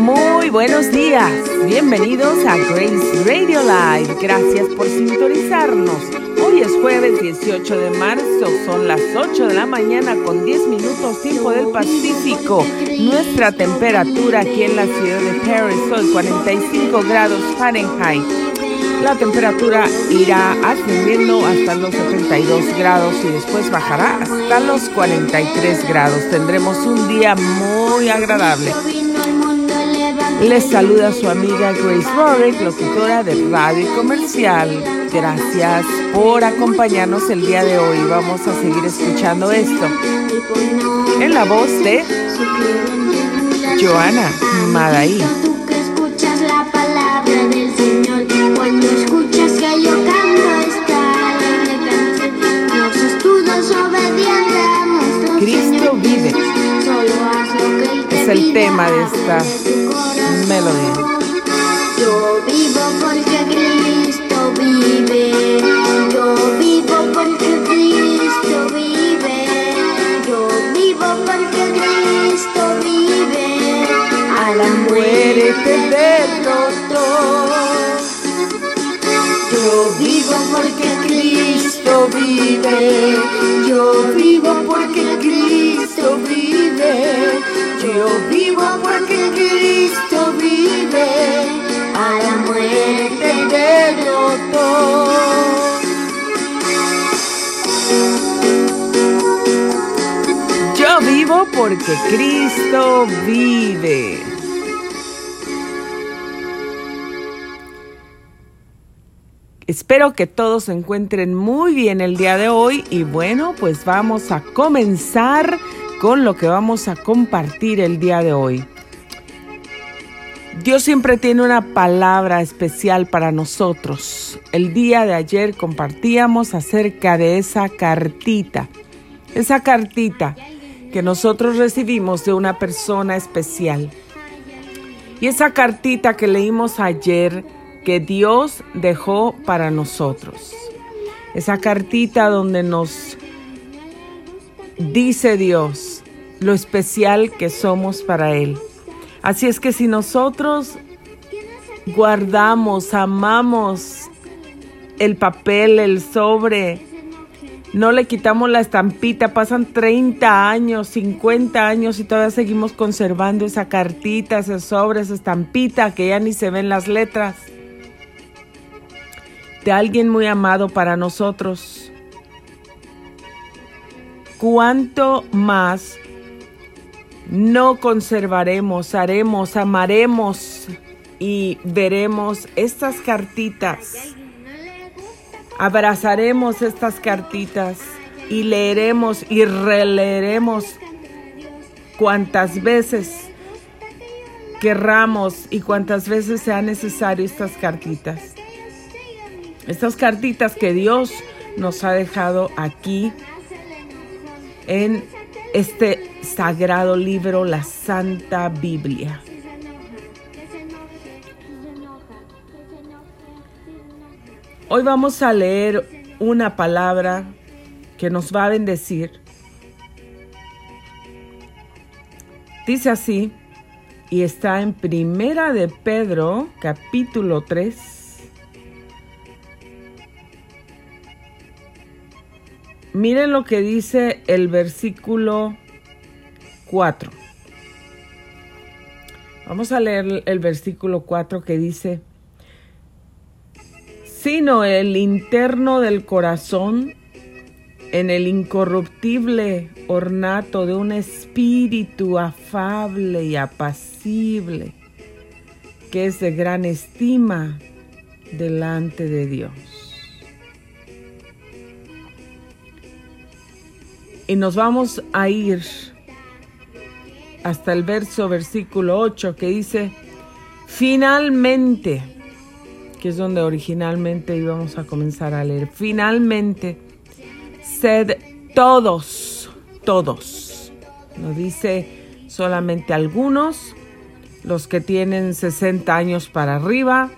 Muy buenos días, bienvenidos a Grace Radio Live. Gracias por sintonizarnos. Hoy es jueves 18 de marzo, son las 8 de la mañana con 10 minutos tiempo del Pacífico. Nuestra temperatura aquí en la ciudad de Paris son 45 grados Fahrenheit. La temperatura irá ascendiendo hasta los 72 grados y después bajará hasta los 43 grados. Tendremos un día muy agradable. Les saluda su amiga Grace Rorick, locutora de Radio Comercial. Gracias por acompañarnos el día de hoy. Vamos a seguir escuchando esto en la voz de Joana Madaí. Cristo vive. Es el tema de esta Yo vivo porque Cristo vive. Yo vivo porque Cristo vive. Yo vivo porque Cristo vive. A la Muérete derrotó. Yo vivo porque Cristo vive. Yo vivo vive. A la muerte derrotó. Yo vivo porque Cristo vive. Espero que todos se encuentren muy bien el día de hoy y bueno, pues vamos a comenzar con lo que vamos a compartir el día de hoy. Dios siempre tiene una palabra especial para nosotros. El día de ayer compartíamos acerca de esa cartita, esa cartita que nosotros recibimos de una persona especial. Y esa cartita que leímos ayer que Dios dejó para nosotros. Esa cartita donde nos dice Dios lo especial que somos para Él. Así es que si nosotros guardamos, amamos el papel, el sobre, no le quitamos la estampita, pasan 30 años, 50 años y todavía seguimos conservando esa cartita, ese sobre, esa estampita que ya ni se ven las letras de alguien muy amado para nosotros. ¿Cuánto más no conservaremos, haremos, amaremos y veremos estas cartitas? Abrazaremos estas cartitas y leeremos y releeremos cuantas veces querramos y cuantas veces sea necesario estas cartitas. Estas cartitas que Dios nos ha dejado aquí en este sagrado libro, la Santa Biblia. Hoy vamos a leer una palabra que nos va a bendecir. Dice así, y está en Primera de Pedro, capítulo 3. Miren lo que dice el versículo 4. Vamos a leer el versículo 4 que dice, sino el interno del corazón, en el incorruptible ornato de un espíritu afable y apacible, que es de gran estima delante de Dios. Y nos vamos a ir hasta el verso versículo 8 que dice, finalmente, que es donde originalmente íbamos a comenzar a leer, finalmente, sed todos, todos, no dice solamente algunos, los que tienen 60 años para arriba,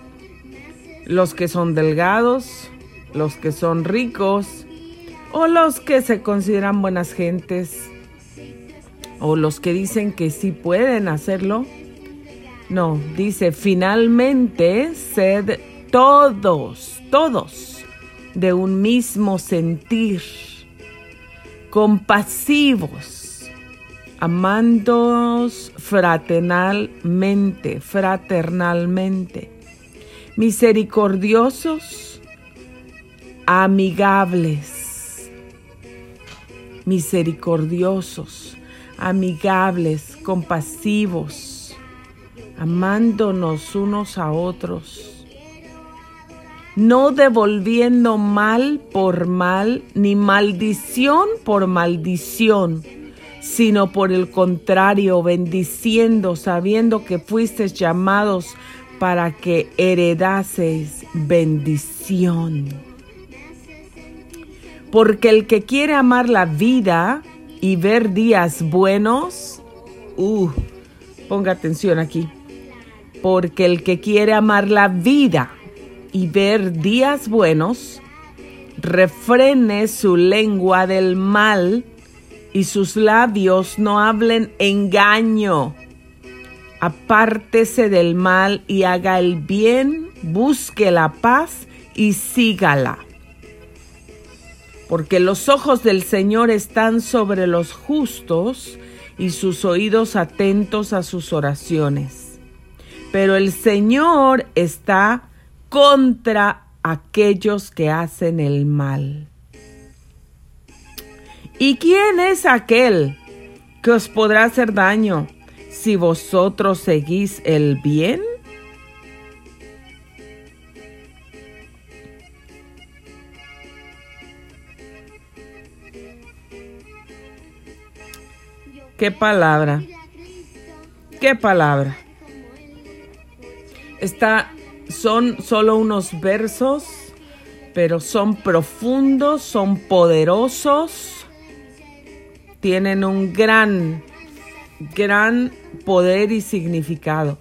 los que son delgados, los que son ricos, o los que se consideran buenas gentes, o los que dicen que sí pueden hacerlo, No, dice, finalmente sed todos, todos de un mismo sentir, compasivos, amándoos fraternalmente, fraternalmente, misericordiosos, amigables, misericordiosos, amigables, compasivos, amándonos unos a otros no devolviendo mal por mal, ni maldición por maldición, sino por el contrario, bendiciendo, sabiendo que fuisteis llamados para que heredaseis bendición. Porque el que quiere amar la vida y ver días buenos, uh, ponga atención aquí, porque el que quiere amar la vida y ver días buenos, refrene su lengua del mal y sus labios no hablen engaño. Apártese del mal y haga el bien, busque la paz y sígala. Porque los ojos del Señor están sobre los justos y sus oídos atentos a sus oraciones. Pero el Señor está contra aquellos que hacen el mal. ¿Y quién es aquel que os podrá hacer daño si vosotros seguís el bien? ¿Qué palabra? ¿Qué palabra? Está son solo unos versos, pero son profundos, son poderosos, tienen un gran, gran poder y significado.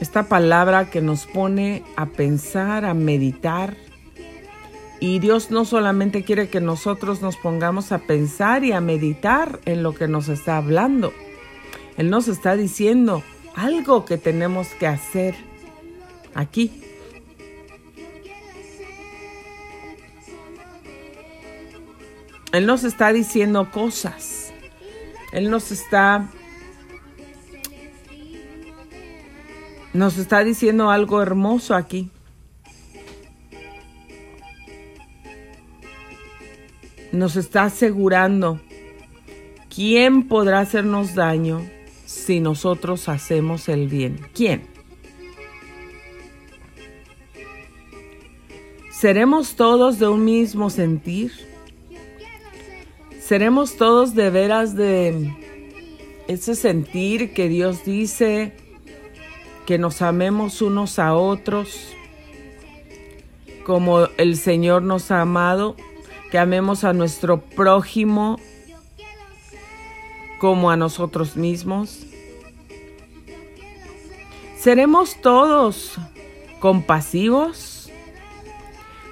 Esta palabra que nos pone a pensar, a meditar. Y Dios no solamente quiere que nosotros nos pongamos a pensar y a meditar en lo que nos está hablando él nos está diciendo algo que tenemos que hacer aquí. Él nos está diciendo cosas. Él nos está nos está diciendo algo hermoso aquí. Nos está asegurando quién podrá hacernos daño si nosotros hacemos el bien? ¿Quién? ¿Seremos todos de un mismo sentir? ¿Seremos todos de veras de ese sentir que Dios dice que nos amemos unos a otros como el Señor nos ha amado, que amemos a nuestro prójimo como a nosotros mismos. ¿Seremos todos compasivos?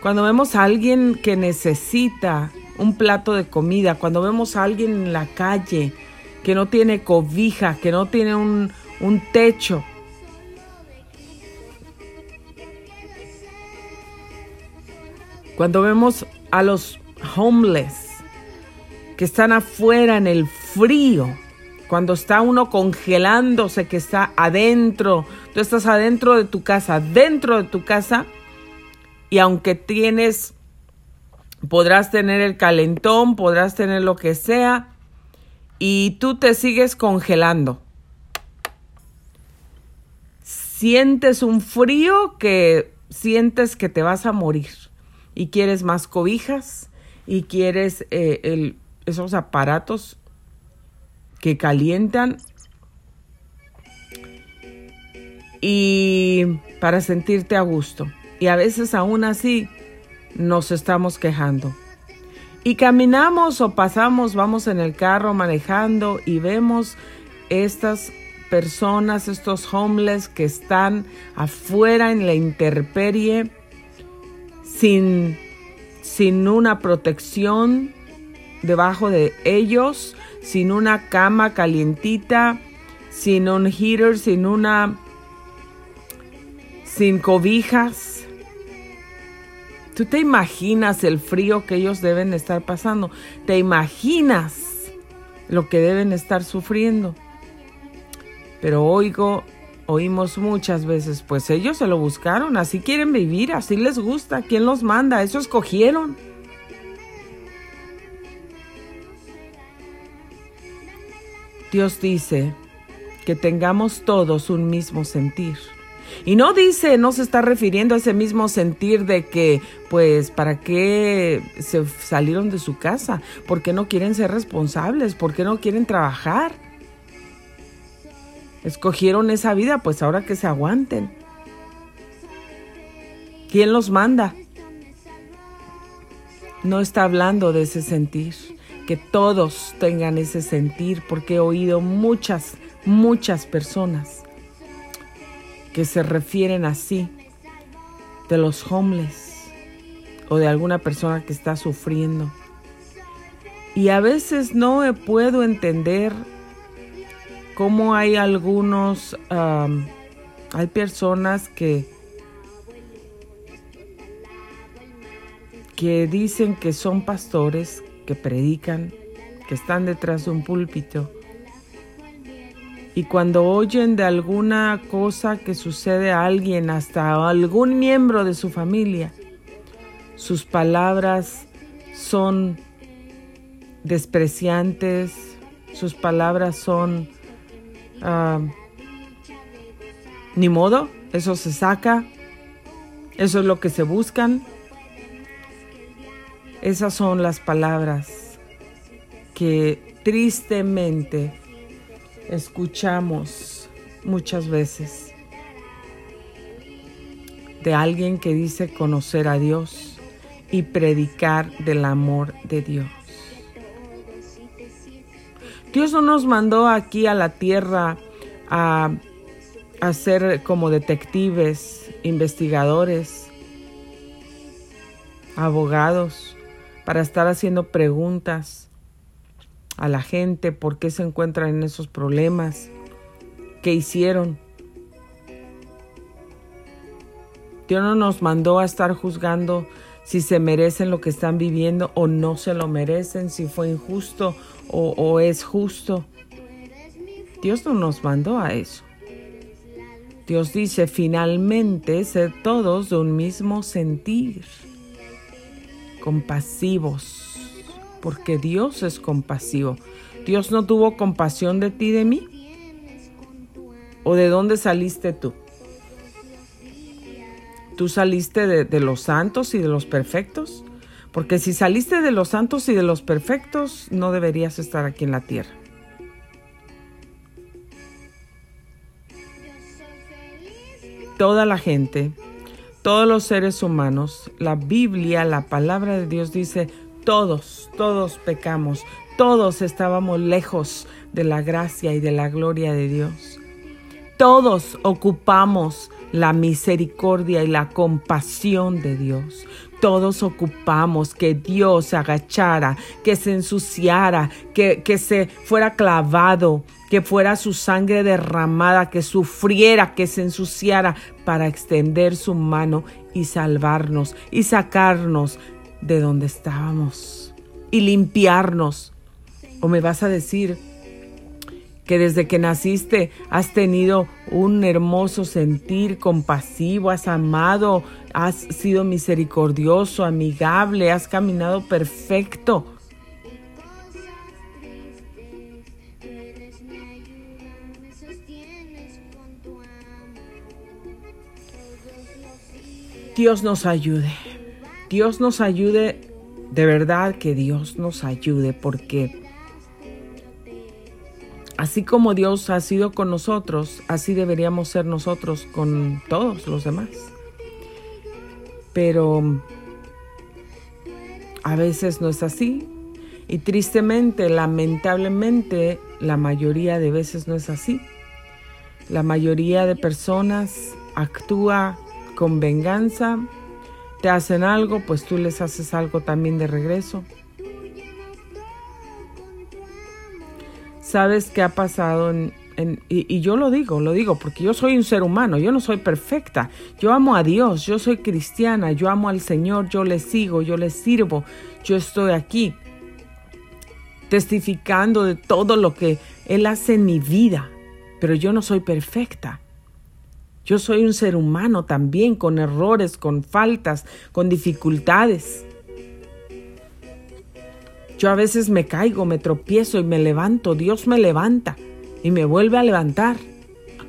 Cuando vemos a alguien que necesita un plato de comida, cuando vemos a alguien en la calle que no tiene cobija, que no tiene un, un techo, cuando vemos a los homeless que están afuera en el frío, cuando está uno congelándose, que está adentro, tú estás adentro de tu casa, dentro de tu casa, y aunque tienes, podrás tener el calentón, podrás tener lo que sea, y tú te sigues congelando. Sientes un frío que sientes que te vas a morir y quieres más cobijas y quieres eh, esos aparatos que calientan y para sentirte a gusto. Y a veces aún así nos estamos quejando. Y caminamos o pasamos, vamos en el carro manejando y vemos estas personas, estos homeless que están afuera en la intemperie sin, sin una protección, debajo de ellos, sin una cama calientita, sin un heater, sin una... sin cobijas. ¿Tú te imaginas el frío que ellos deben estar pasando? ¿Te imaginas lo que deben estar sufriendo? Pero oigo, oímos muchas veces, pues ellos se lo buscaron, así quieren vivir, así les gusta, ¿quién los manda? Eso escogieron. Dios dice que tengamos todos un mismo sentir. Y no dice, no se está refiriendo a ese mismo sentir de que, pues, ¿para qué se salieron de su casa? ¿Por qué no quieren ser responsables? ¿Por qué no quieren trabajar? Escogieron esa vida, pues ahora que se aguanten. ¿Quién los manda? No está hablando de ese sentir, que todos tengan ese sentir, porque he oído muchas, muchas personas que se refieren así de los homeless o de alguna persona que está sufriendo. Y a veces no puedo entender cómo hay algunos, hay personas que, que dicen que son pastores, que predican, que están detrás de un púlpito. Y cuando oyen de alguna cosa que sucede a alguien, hasta a algún miembro de su familia, sus palabras son despreciantes, sus palabras son ah, ni modo, eso se saca, eso es lo que se buscan. Esas son las palabras que tristemente escuchamos muchas veces de alguien que dice conocer a Dios y predicar del amor de Dios. Dios no nos mandó aquí a la tierra a, a ser como detectives, investigadores, abogados, para estar haciendo preguntas a la gente por qué se encuentran en esos problemas, qué hicieron. Dios no nos mandó a estar juzgando si se merecen lo que están viviendo o no se lo merecen, si fue injusto o, es justo. Dios no nos mandó a eso. Dios dice finalmente ser todos de un mismo sentir, compasivos, porque Dios es compasivo. Dios no tuvo compasión de ti, de mí. ¿O de dónde saliste tú? ¿Tú saliste de, de, los santos y de los perfectos? Porque si saliste de los santos y de los perfectos, no deberías estar aquí en la tierra. Toda la gente, todos los seres humanos, la Biblia, la palabra de Dios dice, todos, todos pecamos, todos estábamos lejos de la gracia y de la gloria de Dios. Todos ocupamos la misericordia y la compasión de Dios. Todos ocupamos que Dios se agachara, que se ensuciara, que, que se fuera clavado, que fuera su sangre derramada, que sufriera, que se ensuciara para extender su mano y salvarnos y sacarnos de donde estábamos y limpiarnos. ¿O me vas a decir que desde que naciste has tenido un hermoso sentir compasivo, has amado, has sido misericordioso, amigable, has caminado perfecto? Dios nos ayude. Dios nos ayude, de verdad que Dios nos ayude, porque así como Dios ha sido con nosotros, así deberíamos ser nosotros con todos los demás. Pero a veces no es así. Y tristemente, lamentablemente, la mayoría de veces no es así. La mayoría de personas actúa con venganza, te hacen algo, pues tú les haces algo también de regreso. ¿Sabes qué ha pasado en, y, y, yo lo digo, lo digo porque yo soy un ser humano, yo no soy perfecta. Yo amo a Dios, yo soy cristiana, yo amo al Señor, yo le sigo, yo le sirvo, yo estoy aquí testificando de todo lo que Él hace en mi vida, pero yo no soy perfecta. Yo soy un ser humano también, con errores, con faltas, con dificultades. Yo a veces me caigo, me tropiezo y me levanto. Dios me levanta y me vuelve a levantar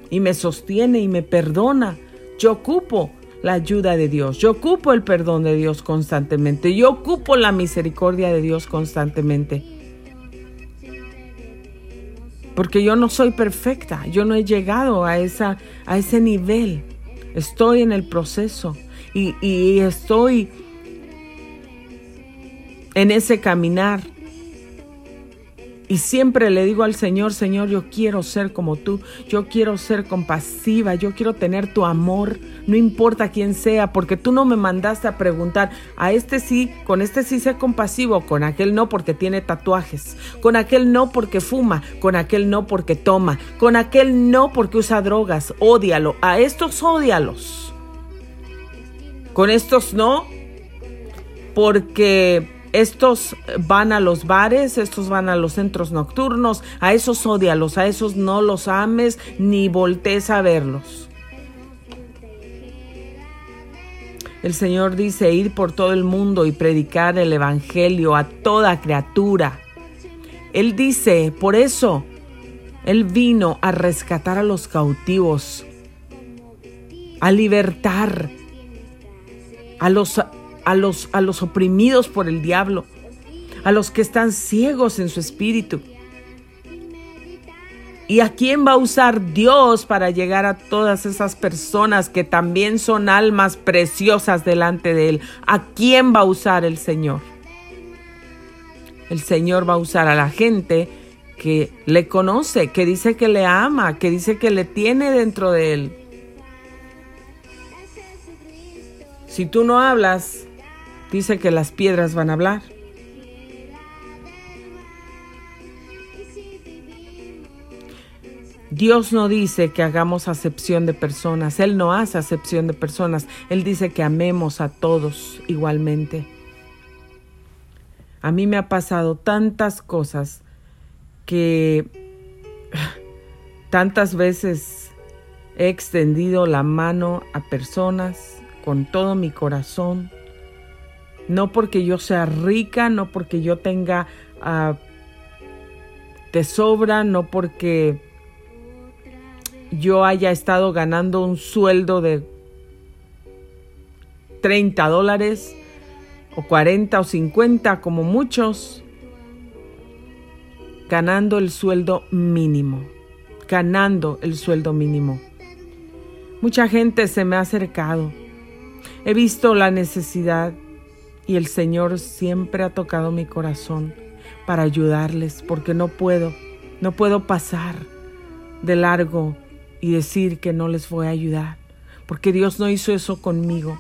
y me sostiene y me perdona. Yo ocupo la ayuda de Dios, yo ocupo el perdón de Dios constantemente, yo ocupo la misericordia de Dios constantemente. Porque yo no soy perfecta, yo no he llegado a, esa, a ese nivel. Estoy en el proceso y, y estoy en ese caminar y siempre le digo al Señor, Señor, yo quiero ser como tú, yo quiero ser compasiva, yo quiero tener tu amor, no importa quién sea, porque tú no me mandaste a preguntar, a este sí, con este sí sé compasivo, con aquel no porque tiene tatuajes, con aquel no porque fuma, con aquel no porque toma, con aquel no porque usa drogas, ódialo, a estos ódialos. Con estos no, porque estos van a los bares, estos van a los centros nocturnos, a esos odialos, a esos no los ames ni voltees a verlos. El Señor dice ir por todo el mundo y predicar el Evangelio a toda criatura. Él dice, por eso, Él vino a rescatar a los cautivos, a libertar a los a los, a los oprimidos por el diablo, a los que están ciegos en su espíritu. ¿Y a quién va a usar Dios para llegar a todas esas personas que también son almas preciosas delante de Él? ¿A quién va a usar el Señor? El Señor va a usar a la gente que le conoce, que dice que le ama, que dice que le tiene dentro de Él. Si tú no hablas, dice que las piedras van a hablar. Dios no dice que hagamos acepción de personas, Él no hace acepción de personas, Él dice que amemos a todos igualmente. A mí me ha pasado tantas cosas que tantas veces he extendido la mano a personas con todo mi corazón, no porque yo sea rica, no porque yo tenga uh, sobra, no porque yo haya estado ganando un sueldo de 30 dólares o 40 o 50 como muchos, ganando el sueldo mínimo, ganando el sueldo mínimo. Mucha gente se me ha acercado. He visto la necesidad y el Señor siempre ha tocado mi corazón para ayudarles, porque no puedo, no puedo pasar de largo y decir que no les voy a ayudar, porque Dios no hizo eso conmigo.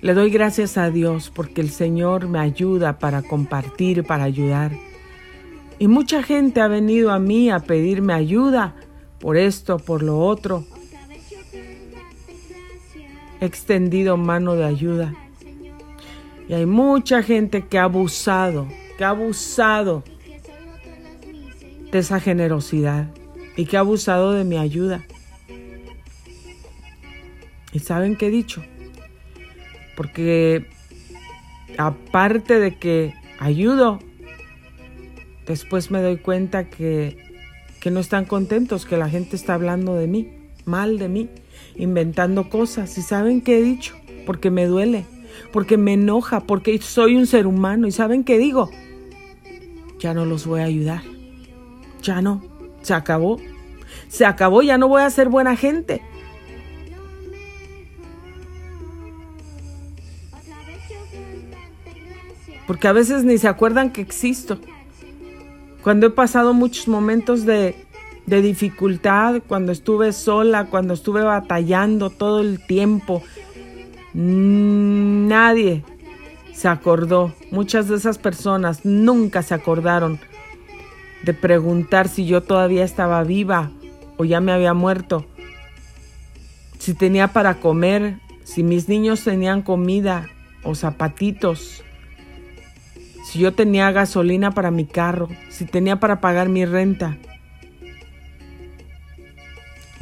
Le doy gracias a Dios porque el Señor me ayuda para compartir, para ayudar. Y mucha gente ha venido a mí a pedirme ayuda por esto, por lo otro extendido mano de ayuda. Y hay mucha gente que ha abusado, que ha abusado de esa generosidad y que ha abusado de mi ayuda. ¿Y saben qué he dicho? Porque aparte de que ayudo, después me doy cuenta que, que no están contentos, que la gente está hablando de mí, mal de mí inventando cosas. ¿Y saben qué he dicho? Porque me duele, porque me enoja, porque soy un ser humano. ¿Y saben qué digo? Ya no los voy a ayudar. Ya no. Se acabó. Se acabó, ya no voy a ser buena gente. Porque a veces ni se acuerdan que existo. Cuando he pasado muchos momentos de de dificultad, cuando estuve sola, cuando estuve batallando todo el tiempo. Nadie se acordó. Muchas de esas personas nunca se acordaron de preguntar si yo todavía estaba viva o ya me había muerto, si tenía para comer, si mis niños tenían comida o zapatitos, si yo tenía gasolina para mi carro, si tenía para pagar mi renta.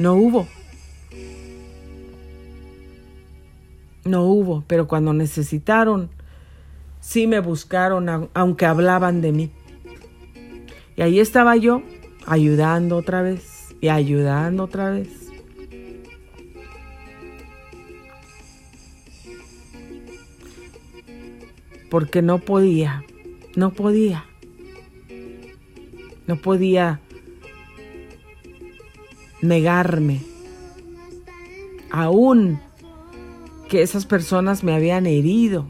No hubo. No hubo, pero cuando necesitaron, sí me buscaron, aunque hablaban de mí. Y ahí estaba yo, ayudando otra vez y ayudando otra vez. Porque no podía, no podía, no podía negarme, aún que esas personas me habían herido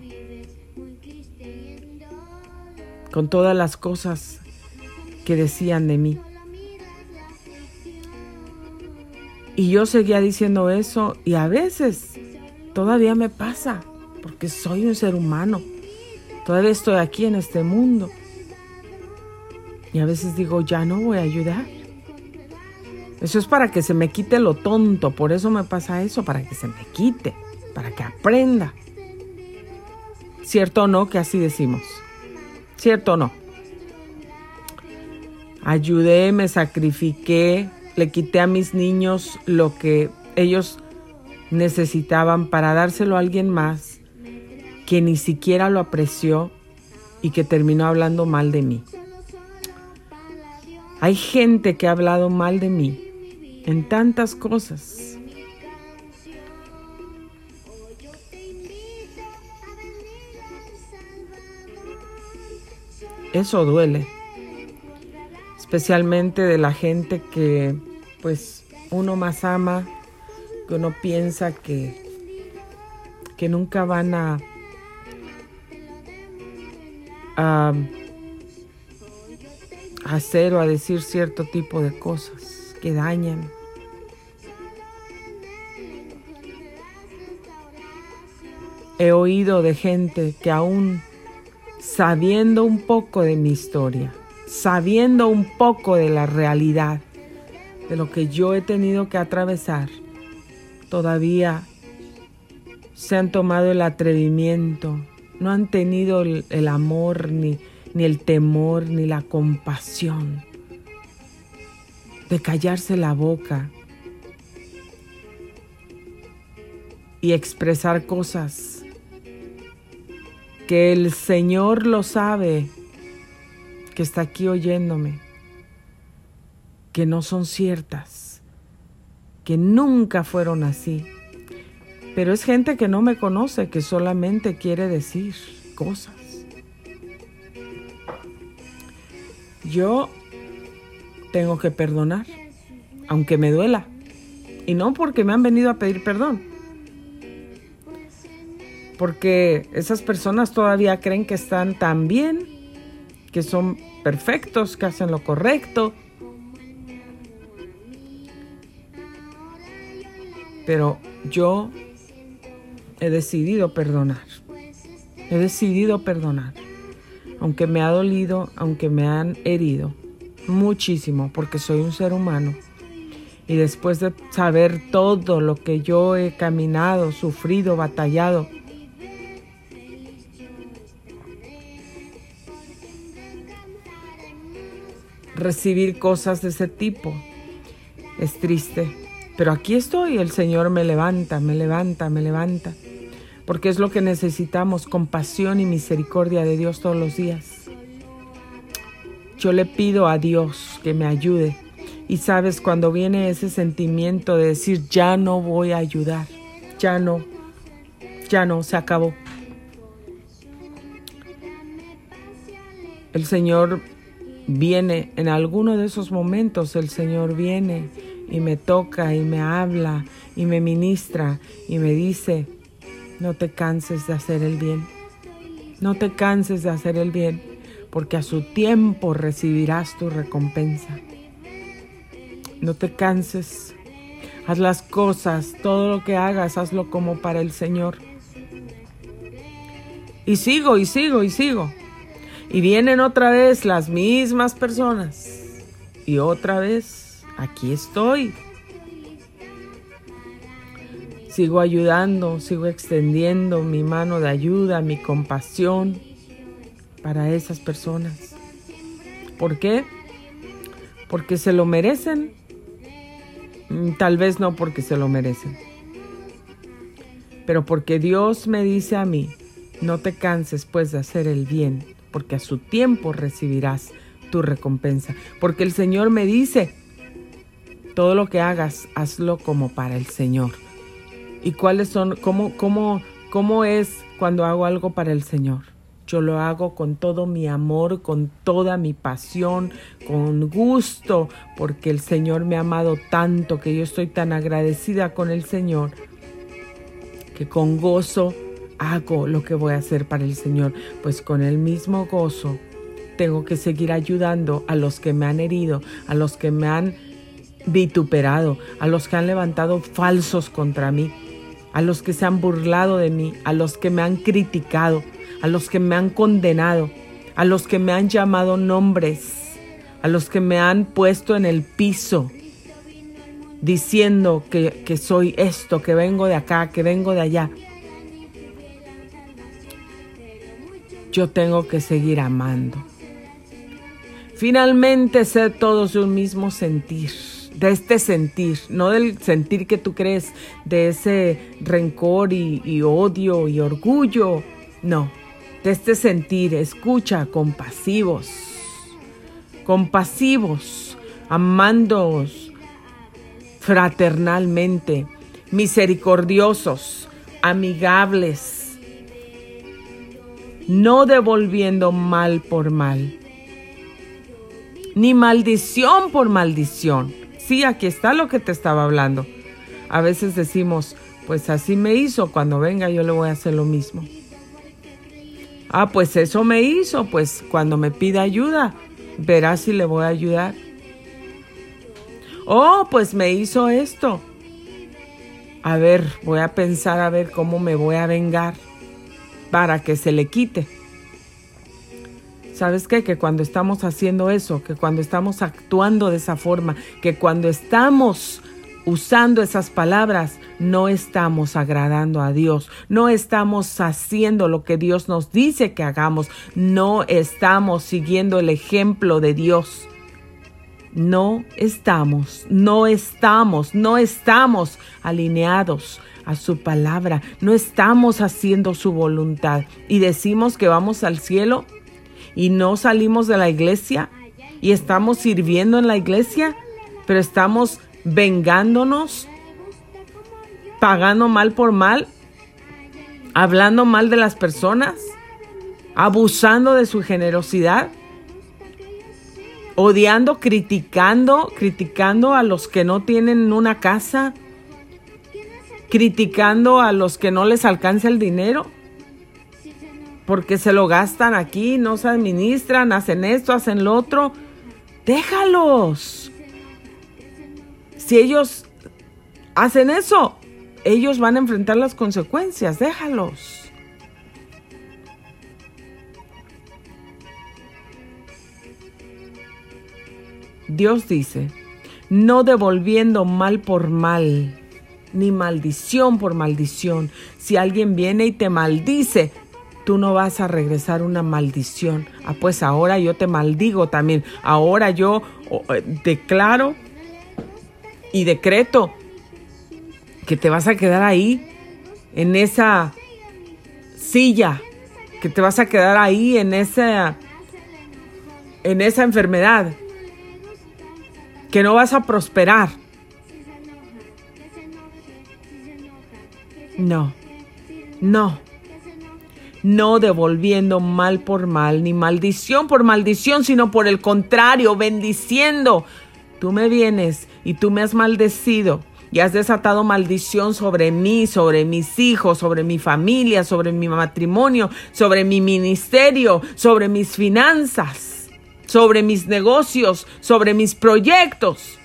con todas las cosas que decían de mí. Y yo seguía diciendo eso y a veces todavía me pasa, porque soy un ser humano. Todavía estoy aquí en este mundo. Y a veces digo, ya no voy a ayudar. Eso es para que se me quite lo tonto, por eso me pasa eso, para que se me quite, para que aprenda. ¿Cierto o no que así decimos? ¿Cierto o no? ayudé, me sacrifiqué, le quité a mis niños lo que ellos necesitaban para dárselo a alguien más que ni siquiera lo apreció y que terminó hablando mal de mí. Hay gente que ha hablado mal de mí en tantas cosas. Eso duele especialmente de la gente que pues uno más ama, que uno piensa que, que nunca van a, a hacer o a decir cierto tipo de cosas que dañan. He oído de gente que aún sabiendo un poco de mi historia, sabiendo un poco de la realidad, de lo que yo he tenido que atravesar, todavía se han tomado el atrevimiento, no han tenido el, amor, ni, ni el temor, ni la compasión de callarse la boca y expresar cosas que el Señor lo sabe que está aquí oyéndome, que no son ciertas, que nunca fueron así. Pero es gente que no me conoce, que solamente quiere decir cosas. Yo tengo que perdonar, aunque me duela. Y no porque me han venido a pedir perdón. Porque esas personas todavía creen que están tan bien que son perfectos, que hacen lo correcto. Pero yo he decidido perdonar. He decidido perdonar. Aunque me ha dolido, aunque me han herido muchísimo, porque soy un ser humano. Y después de saber todo lo que yo he caminado, sufrido, batallado, recibir cosas de ese tipo. Es triste. Pero aquí estoy, el Señor me levanta, me levanta, me levanta. Porque es lo que necesitamos, compasión y misericordia de Dios todos los días. Yo le pido a Dios que me ayude. Y sabes, cuando viene ese sentimiento de decir, ya no voy a ayudar, ya no, ya no, se acabó. El Señor viene en alguno de esos momentos, el Señor viene y me toca y me habla y me ministra y me dice, no te canses de hacer el bien, no te canses de hacer el bien, porque a su tiempo recibirás tu recompensa. No te canses, haz las cosas, todo lo que hagas, hazlo como para el Señor. Y sigo y sigo y sigo. Y vienen otra vez las mismas personas y otra vez aquí estoy. Sigo ayudando, sigo extendiendo mi mano de ayuda, mi compasión para esas personas. ¿Por qué? Porque se lo merecen. Mm, tal vez no porque se lo merecen. Pero porque Dios me dice a mí, no te canses pues de hacer el bien, porque a su tiempo recibirás tu recompensa. Porque el Señor me dice, todo lo que hagas, hazlo como para el Señor y cuáles son, cómo, cómo, cómo es cuando hago algo para el Señor. Yo lo hago con todo mi amor, con toda mi pasión, con gusto, porque el Señor me ha amado tanto, que yo estoy tan agradecida con el Señor, que con gozo hago lo que voy a hacer para el Señor, pues con el mismo gozo tengo que seguir ayudando a los que me han herido, a los que me han vituperado, a los que han levantado falsos contra mí a los que se han burlado de mí, a los que me han criticado, a los que me han condenado, a los que me han llamado nombres, a los que me han puesto en el piso, diciendo que, que soy esto, que vengo de acá, que vengo de allá. Yo tengo que seguir amando. Finalmente ser todos de un mismo sentir de este sentir, no del sentir que tú crees, de ese rencor y, odio y orgullo, no, de este sentir, escucha, compasivos, compasivos, amándoos fraternalmente, misericordiosos, amigables, no devolviendo mal por mal, ni maldición por maldición Sí, aquí está lo que te estaba hablando. A veces decimos, pues así me hizo, cuando venga yo le voy a hacer lo mismo. Ah, pues eso me hizo, pues cuando me pida ayuda, verás si le voy a ayudar. Oh, pues me hizo esto. A ver, voy a pensar a ver cómo me voy a vengar para que se le quite. ¿Sabes qué? Que cuando estamos haciendo eso, que cuando estamos actuando de esa forma, que cuando estamos usando esas palabras, no estamos agradando a Dios, no estamos haciendo lo que Dios nos dice que hagamos, no estamos siguiendo el ejemplo de Dios. No estamos, no estamos, no estamos alineados a su palabra, no estamos haciendo su voluntad. Y decimos que vamos al cielo y no salimos de la iglesia y estamos sirviendo en la iglesia, pero estamos vengándonos, pagando mal por mal, hablando mal de las personas, abusando de su generosidad, odiando, criticando, criticando a los que no tienen una casa, criticando a los que no les alcanza el dinero porque se lo gastan aquí, no se administran, hacen esto, hacen lo otro. Déjalos. Si ellos hacen eso, ellos van a enfrentar las consecuencias, déjalos. Dios dice, no devolviendo mal por mal, ni maldición por maldición. Si alguien viene y te maldice, tú no vas a regresar una maldición. Ah, pues ahora yo te maldigo también. Ahora yo eh, declaro y decreto que te vas a quedar ahí, en esa silla, que te vas a quedar ahí en esa, en esa enfermedad, que no vas a prosperar. No, no no devolviendo mal por mal, ni maldición por maldición, sino por el contrario, bendiciendo. Tú me vienes y tú me has maldecido y has desatado maldición sobre mí, sobre mis hijos, sobre mi familia, sobre mi matrimonio, sobre mi ministerio, sobre mis finanzas, sobre mis negocios, sobre mis proyectos.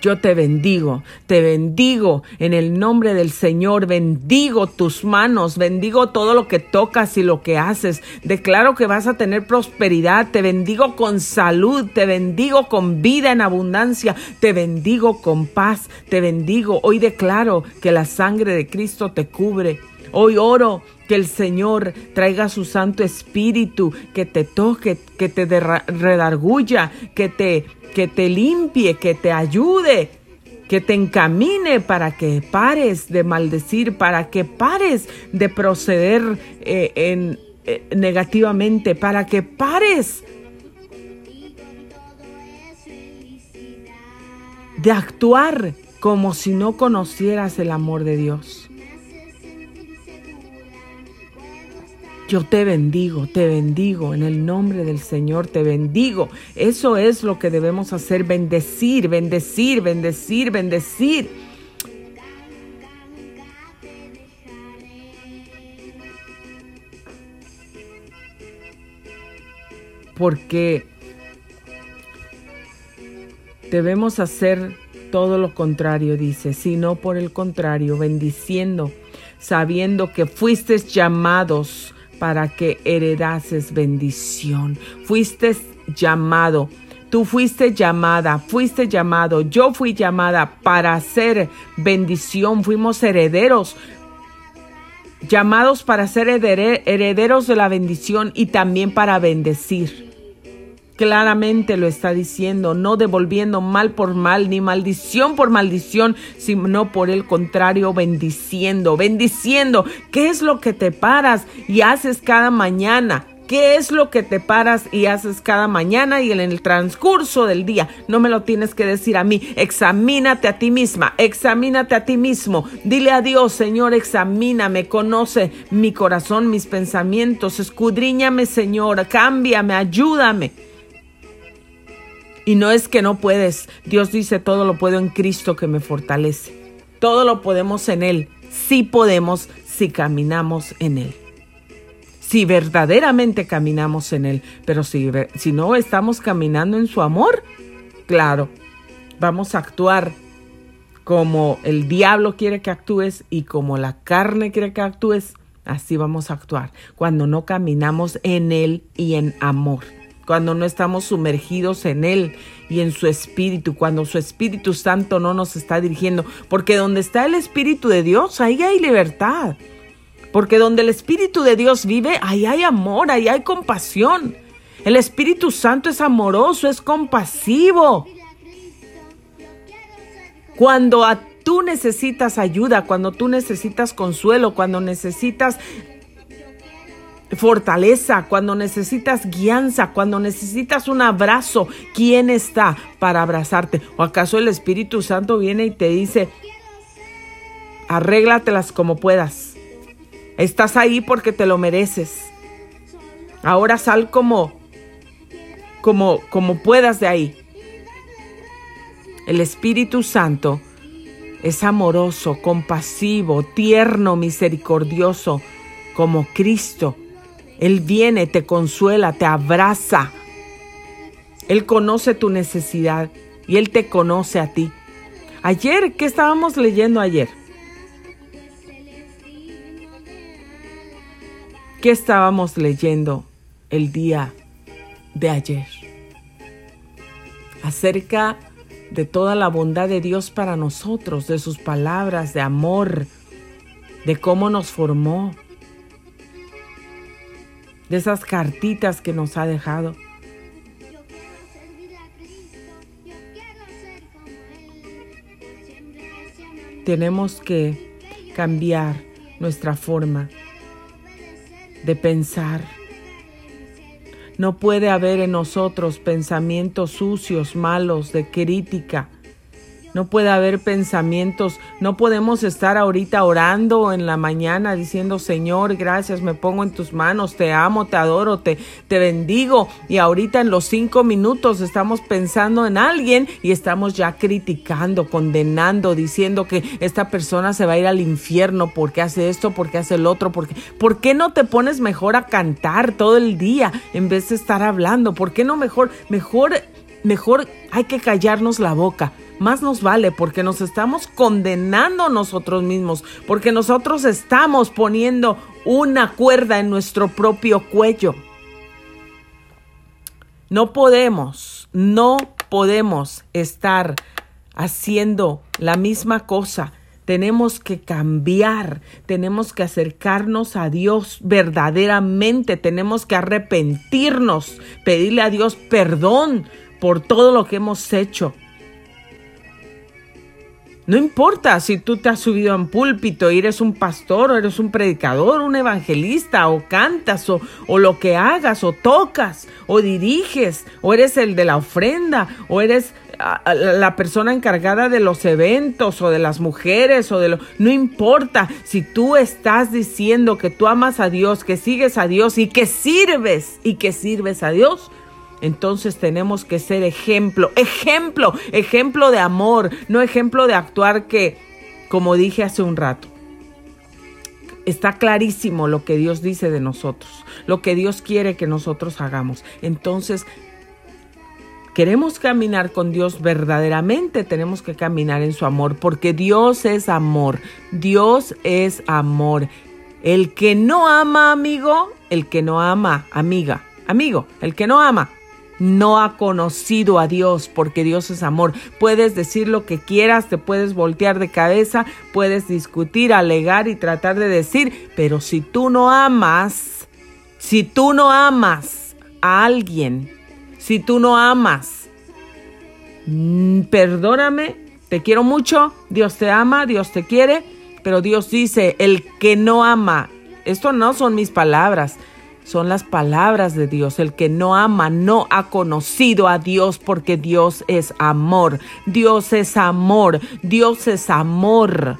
Yo te bendigo, te bendigo en el nombre del Señor, bendigo tus manos, bendigo todo lo que tocas y lo que haces. Declaro que vas a tener prosperidad, te bendigo con salud, te bendigo con vida en abundancia, te bendigo con paz, te bendigo. Hoy declaro que la sangre de Cristo te cubre. Hoy oro que el Señor traiga su Santo Espíritu, que te toque, que te redarguya, que te que te limpie, que te ayude, que te encamine para que pares de maldecir, para que pares de proceder eh, en, eh, negativamente, para que pares de actuar como si no conocieras el amor de Dios. Yo te bendigo, te bendigo, en el nombre del Señor te bendigo. Eso es lo que debemos hacer, bendecir, bendecir, bendecir, bendecir. Porque debemos hacer todo lo contrario, dice, sino por el contrario, bendiciendo, sabiendo que fuisteis llamados para que heredases bendición. Fuiste llamado. Tú fuiste llamada, fuiste llamado, yo fui llamada para hacer bendición, fuimos herederos, llamados para ser herederos de la bendición y también para bendecir. Claramente lo está diciendo, no devolviendo mal por mal, ni maldición por maldición, sino por el contrario, bendiciendo, bendiciendo. ¿Qué es lo que te paras y haces cada mañana? ¿Qué es lo que te paras y haces cada mañana y en el transcurso del día? No me lo tienes que decir a mí. Examínate a ti misma, examínate a ti mismo. Dile a Dios, Señor, examíname, conoce mi corazón, mis pensamientos, escudriñame, Señor, cámbiame, ayúdame. Y no es que no puedes. Dios dice, todo lo puedo en Cristo que me fortalece. Todo lo podemos en Él. Sí podemos si caminamos en Él. Si verdaderamente caminamos en Él. Pero si, si no estamos caminando en su amor, claro, vamos a actuar como el diablo quiere que actúes y como la carne quiere que actúes. Así vamos a actuar cuando no caminamos en Él y en amor cuando no estamos sumergidos en Él y en su Espíritu, cuando su Espíritu Santo no nos está dirigiendo. Porque donde está el Espíritu de Dios, ahí hay libertad. Porque donde el Espíritu de Dios vive, ahí hay amor, ahí hay compasión. El Espíritu Santo es amoroso, es compasivo. Cuando a tú necesitas ayuda, cuando tú necesitas consuelo, cuando necesitas fortaleza, cuando necesitas guianza, cuando necesitas un abrazo, ¿quién está para abrazarte? ¿O acaso el Espíritu Santo viene y te dice, arréglatelas como puedas? Estás ahí porque te lo mereces. Ahora sal como, como, como puedas de ahí. El Espíritu Santo es amoroso, compasivo, tierno, misericordioso, como Cristo él viene, te consuela, te abraza. Él conoce tu necesidad y Él te conoce a ti. Ayer, ¿qué estábamos leyendo ayer? ¿Qué estábamos leyendo el día de ayer? Acerca de toda la bondad de Dios para nosotros, de sus palabras de amor, de cómo nos formó, de esas cartitas que nos ha dejado. Tenemos que cambiar nuestra forma de pensar. No puede haber en nosotros pensamientos sucios, malos, de crítica, no puede haber pensamientos, no podemos estar ahorita orando en la mañana diciendo, Señor, gracias, me pongo en tus manos, te amo, te adoro, te, te bendigo. Y ahorita en los cinco minutos estamos pensando en alguien y estamos ya criticando, condenando, diciendo que esta persona se va a ir al infierno porque hace esto, porque hace el otro, porque, ¿por qué no te pones mejor a cantar todo el día en vez de estar hablando? ¿Por qué no mejor, mejor, mejor hay que callarnos la boca? Más nos vale porque nos estamos condenando nosotros mismos, porque nosotros estamos poniendo una cuerda en nuestro propio cuello. No podemos, no podemos estar haciendo la misma cosa. Tenemos que cambiar, tenemos que acercarnos a Dios verdaderamente, tenemos que arrepentirnos, pedirle a Dios perdón por todo lo que hemos hecho. No importa si tú te has subido en púlpito y eres un pastor o eres un predicador, un evangelista o cantas o, o, lo que hagas o tocas o diriges o eres el de la ofrenda o eres ah, la persona encargada de los eventos o de las mujeres o de lo... No importa si tú estás diciendo que tú amas a Dios, que sigues a Dios y que sirves y que sirves a Dios entonces tenemos que ser ejemplo, ejemplo, ejemplo de amor, no ejemplo de actuar que, como dije hace un rato, está clarísimo lo que Dios dice de nosotros, lo que Dios quiere que nosotros hagamos. Entonces, queremos caminar con Dios verdaderamente, tenemos que caminar en su amor, porque Dios es amor, Dios es amor. El que no ama, amigo, el que no ama, amiga, amigo, el que no ama, no ha conocido a Dios, porque Dios es amor. Puedes decir lo que quieras, te puedes voltear de cabeza, puedes discutir, alegar y tratar de decir, pero si tú no amas, si tú no amas a alguien, si tú no amas, mm, perdóname, te quiero mucho, Dios te ama, Dios te quiere, pero Dios dice, el que no ama, esto no son mis palabras, son las palabras de Dios. El que no ama no ha conocido a Dios porque Dios es amor. Dios es amor. Dios es amor.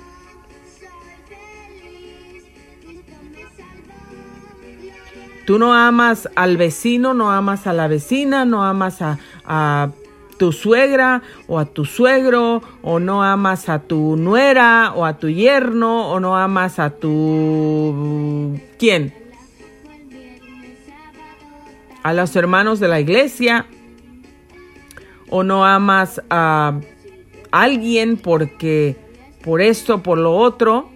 Tú no amas al vecino, no amas a la vecina, no amas a, tu suegra o a tu suegro, o no amas a tu nuera o a tu yerno, o no amas a tu... ¿Quién? A los hermanos de la iglesia o no amas a alguien porque por esto, por lo otro.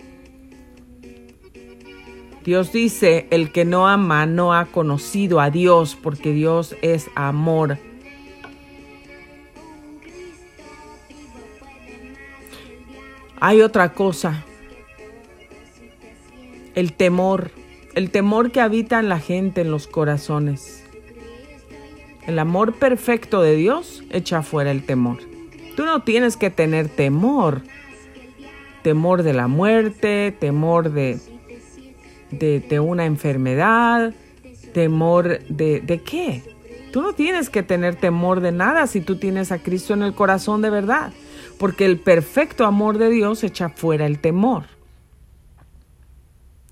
Dios dice, el que no ama no ha conocido a Dios porque Dios es amor. Hay otra cosa, el temor, el temor que habita en la gente, en los corazones. El amor perfecto de Dios echa fuera el temor. Tú no tienes que tener temor. Temor de la muerte, temor de, de, una enfermedad, temor de, de qué. Tú no tienes que tener temor de nada si tú tienes a Cristo en el corazón de verdad, porque el perfecto amor de Dios echa fuera el temor.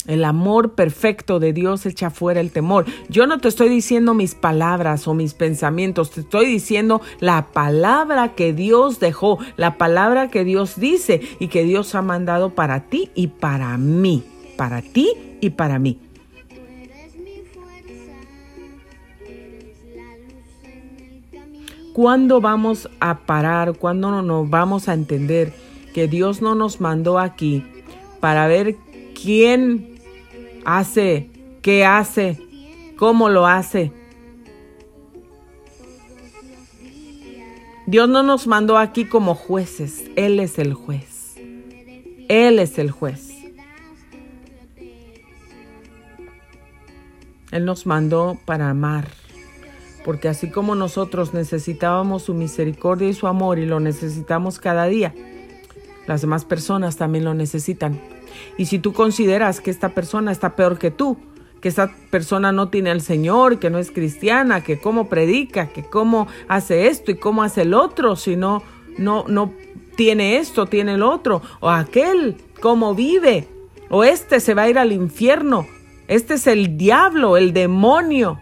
El amor perfecto de Dios echa fuera el temor. Yo no te estoy diciendo mis palabras o mis pensamientos, te estoy diciendo la palabra que Dios dejó, la palabra que Dios dice y que Dios ha mandado para ti y para mí, para ti y para mí. ¿Cuándo vamos a parar? ¿Cuándo nos vamos a entender que Dios no nos mandó aquí para ver quién hace, qué hace, cómo lo hace. Dios no nos mandó aquí como jueces, Él es el juez. Él es el juez. Él nos mandó para amar, porque así como nosotros necesitábamos su misericordia y su amor y lo necesitamos cada día, las demás personas también lo necesitan. Y si tú consideras que esta persona está peor que tú, que esta persona no tiene al Señor, que no es cristiana, que cómo predica, que cómo hace esto y cómo hace el otro, si no, no, no tiene esto, tiene el otro, o aquel, cómo vive, o este se va a ir al infierno, este es el diablo, el demonio,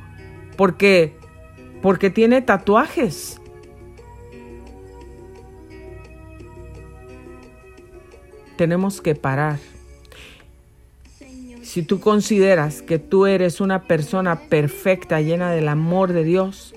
porque, porque tiene tatuajes. Tenemos que parar si tú consideras que tú eres una persona perfecta, llena del amor de Dios,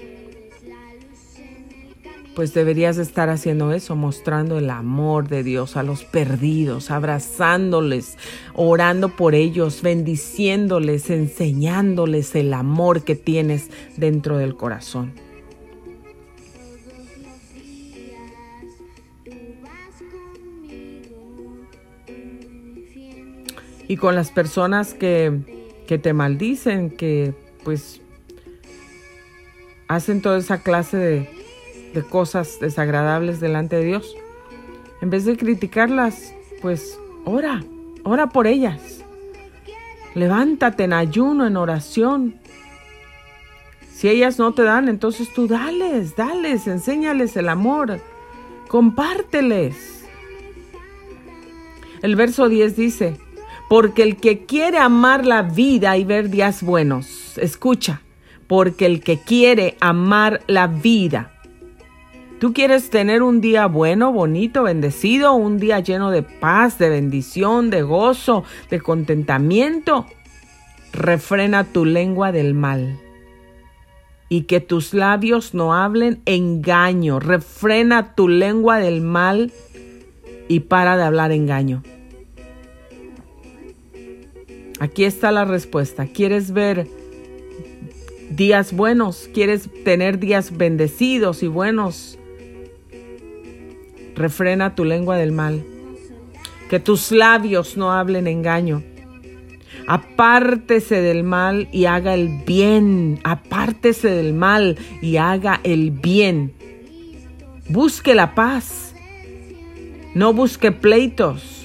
pues deberías estar haciendo eso, mostrando el amor de Dios a los perdidos, abrazándoles, orando por ellos, bendiciéndoles, enseñándoles el amor que tienes dentro del corazón. Y con las personas que, que te maldicen, que pues hacen toda esa clase de, de cosas desagradables delante de Dios. En vez de criticarlas, pues ora, ora por ellas. Levántate en ayuno, en oración. Si ellas no te dan, entonces tú dales, dales, enséñales el amor, compárteles. El verso 10 dice, porque el que quiere amar la vida y ver días buenos, escucha, porque el que quiere amar la vida Tú quieres tener un día bueno, bonito, bendecido, un día lleno de paz, de bendición, de gozo, de contentamiento. Refrena tu lengua del mal y que tus labios no hablen engaño. Refrena tu lengua del mal y para de hablar engaño. Aquí está la respuesta. ¿Quieres ver días buenos? ¿Quieres tener días bendecidos y buenos? refrena tu lengua del mal, que tus labios no hablen engaño. Apártese del mal y haga el bien. Apártese del mal y haga el bien. Busque la paz. No busque pleitos.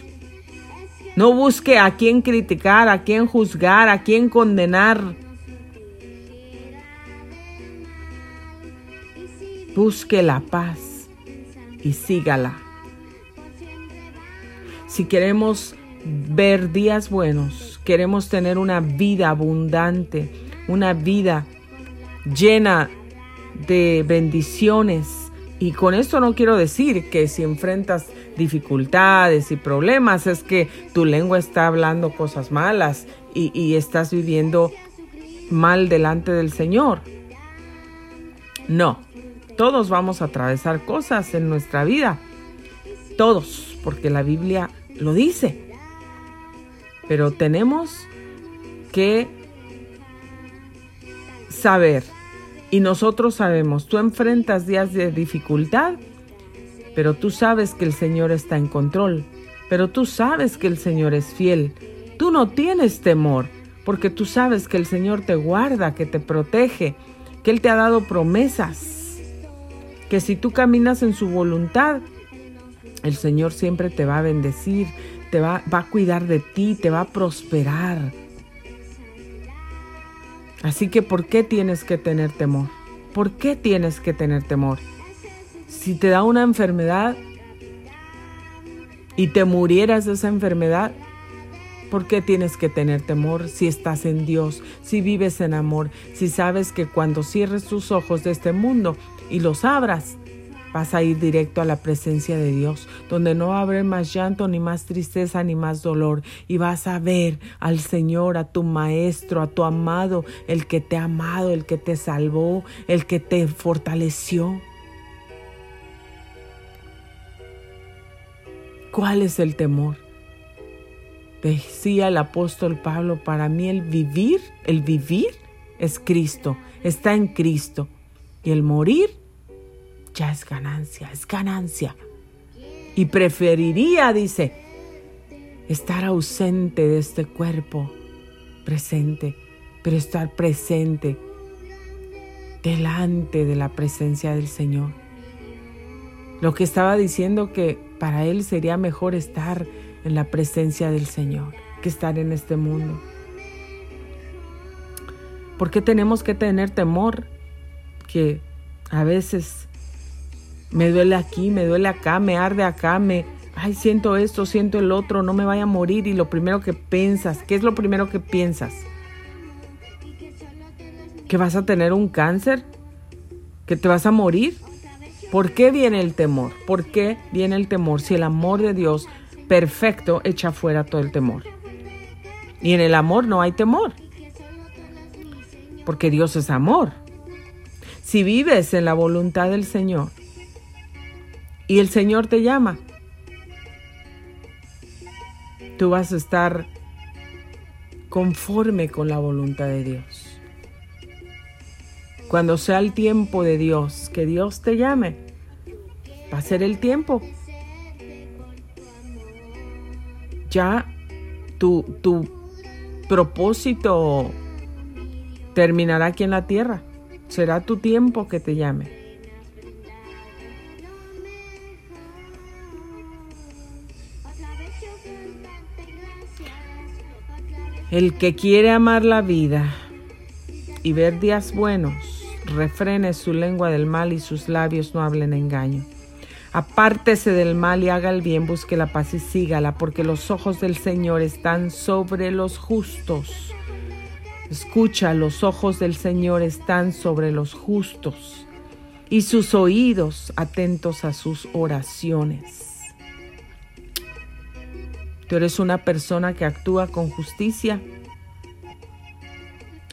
No busque a quién criticar, a quién juzgar, a quién condenar. Busque la paz y sígala. Si queremos ver días buenos, queremos tener una vida abundante, una vida llena de bendiciones. Y con esto no quiero decir que si enfrentas dificultades y problemas es que tu lengua está hablando cosas malas y, y estás viviendo mal delante del Señor. No, todos vamos a atravesar cosas en nuestra vida. Todos, porque la Biblia lo dice. Pero tenemos que saber, y nosotros sabemos, tú enfrentas días de dificultad, pero tú sabes que el Señor está en control, pero tú sabes que el Señor es fiel. Tú no tienes temor, porque tú sabes que el Señor te guarda, que te protege, que Él te ha dado promesas que si tú caminas en su voluntad, el Señor siempre te va a bendecir, te va, a cuidar de ti, te va a prosperar. Así que, ¿por qué tienes que tener temor? ¿Por qué tienes que tener temor? Si te da una enfermedad y te murieras de esa enfermedad, ¿Por qué tienes que tener temor si estás en Dios, si vives en amor, si sabes que cuando cierres tus ojos de este mundo y los abras, vas a ir directo a la presencia de Dios, donde no va a haber más llanto, ni más tristeza, ni más dolor, y vas a ver al Señor, a tu Maestro, a tu amado, el que te ha amado, el que te salvó, el que te fortaleció. ¿Cuál es el temor? Decía el apóstol Pablo, para mí el vivir, el vivir es Cristo, está en Cristo. Y el morir ya es ganancia, es ganancia. Y preferiría, dice, estar ausente de este cuerpo presente, pero estar presente delante de la presencia del Señor. Lo que estaba diciendo que para él sería mejor estar en la presencia del Señor que estar en este mundo. ¿Por qué tenemos que tener temor? que a veces me duele aquí, me duele acá, me arde acá, me, ay, siento esto, siento el otro, no me vaya a morir y lo primero que piensas, ¿qué es lo primero que piensas? ¿Que vas a tener un cáncer? ¿Que te vas a morir? ¿Por qué viene el temor? ¿Por qué viene el temor si el amor de Dios perfecto echa fuera todo el temor? Y en el amor no hay temor, porque Dios es amor. Si vives en la voluntad del Señor, y el Señor te llama, tú vas a estar conforme con la voluntad de Dios. Cuando sea el tiempo de Dios, que Dios te llame, ser el tiempo. Ya tu, tu propósito terminará aquí en la tierra. Será tu tiempo que te llame. El que quiere amar la vida y ver días buenos, refrene su lengua del mal y sus labios no hablen engaño. Apártese del mal y haga el bien, busque la paz y sígala, porque los ojos del Señor están sobre los justos. Escucha, los ojos del Señor están sobre los justos y sus oídos atentos a sus oraciones. Tú eres una persona que actúa con justicia.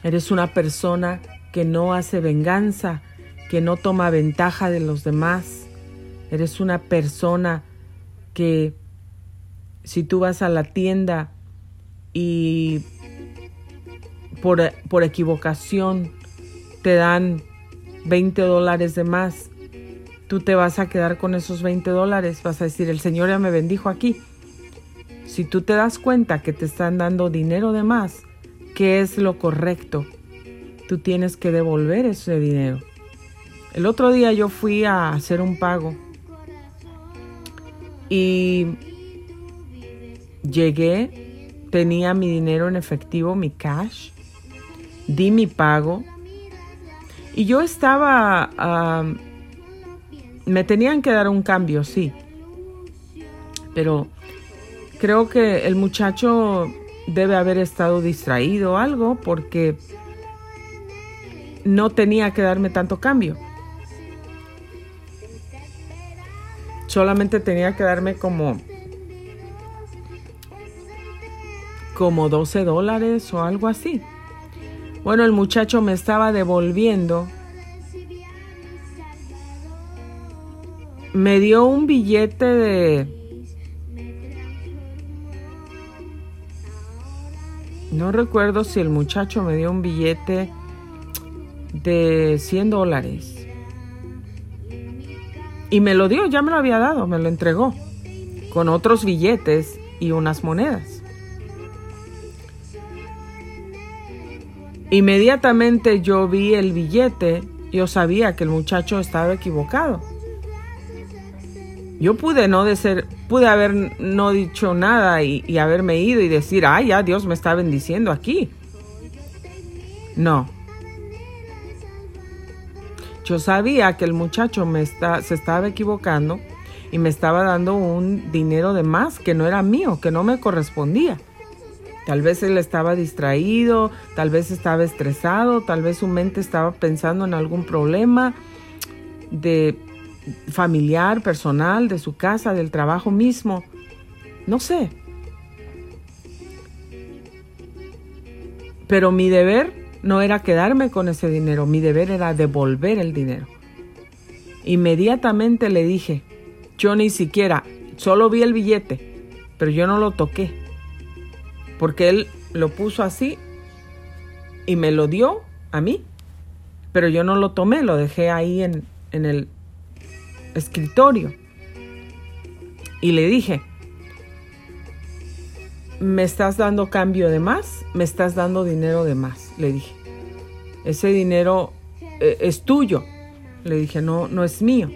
Eres una persona que no hace venganza, que no toma ventaja de los demás Eres una persona que si tú vas a la tienda y por, por equivocación te dan 20 dólares de más, tú te vas a quedar con esos 20 dólares, vas a decir, el Señor ya me bendijo aquí. Si tú te das cuenta que te están dando dinero de más, ¿qué es lo correcto? Tú tienes que devolver ese dinero. El otro día yo fui a hacer un pago y llegué, tenía mi dinero en efectivo, mi cash, di mi pago y yo estaba, me tenían que dar un cambio, sí, pero creo que el muchacho debe haber estado distraído o algo porque no tenía que darme tanto cambio. Solamente tenía que darme como como 12 dólares o algo así. Bueno, el muchacho me estaba devolviendo. Me dio un billete de... No recuerdo si el muchacho me dio un billete de 100 dólares. Y me lo dio, ya me lo había dado, me lo entregó, con otros billetes y unas monedas. Inmediatamente yo vi el billete, yo sabía que el muchacho estaba equivocado. Yo pude no de pude haber no dicho nada y, y haberme ido y decir, ay, ya Dios me está bendiciendo aquí. No, yo sabía que el muchacho me está, se estaba equivocando y me estaba dando un dinero de más que no era mío, que no me correspondía. Tal vez él estaba distraído, tal vez estaba estresado, tal vez su mente estaba pensando en algún problema de familiar, personal, de su casa, del trabajo mismo. No sé. Pero mi deber no era quedarme con ese dinero, mi deber era devolver el dinero. Inmediatamente le dije, yo ni siquiera, solo vi el billete, pero yo no lo toqué, porque él lo puso así y me lo dio a mí, pero yo no lo tomé, lo dejé ahí en, en el escritorio. Y le dije, me estás dando cambio de más, me estás dando dinero de más, le dije. Ese dinero eh, es tuyo. Le dije, no, no es mío.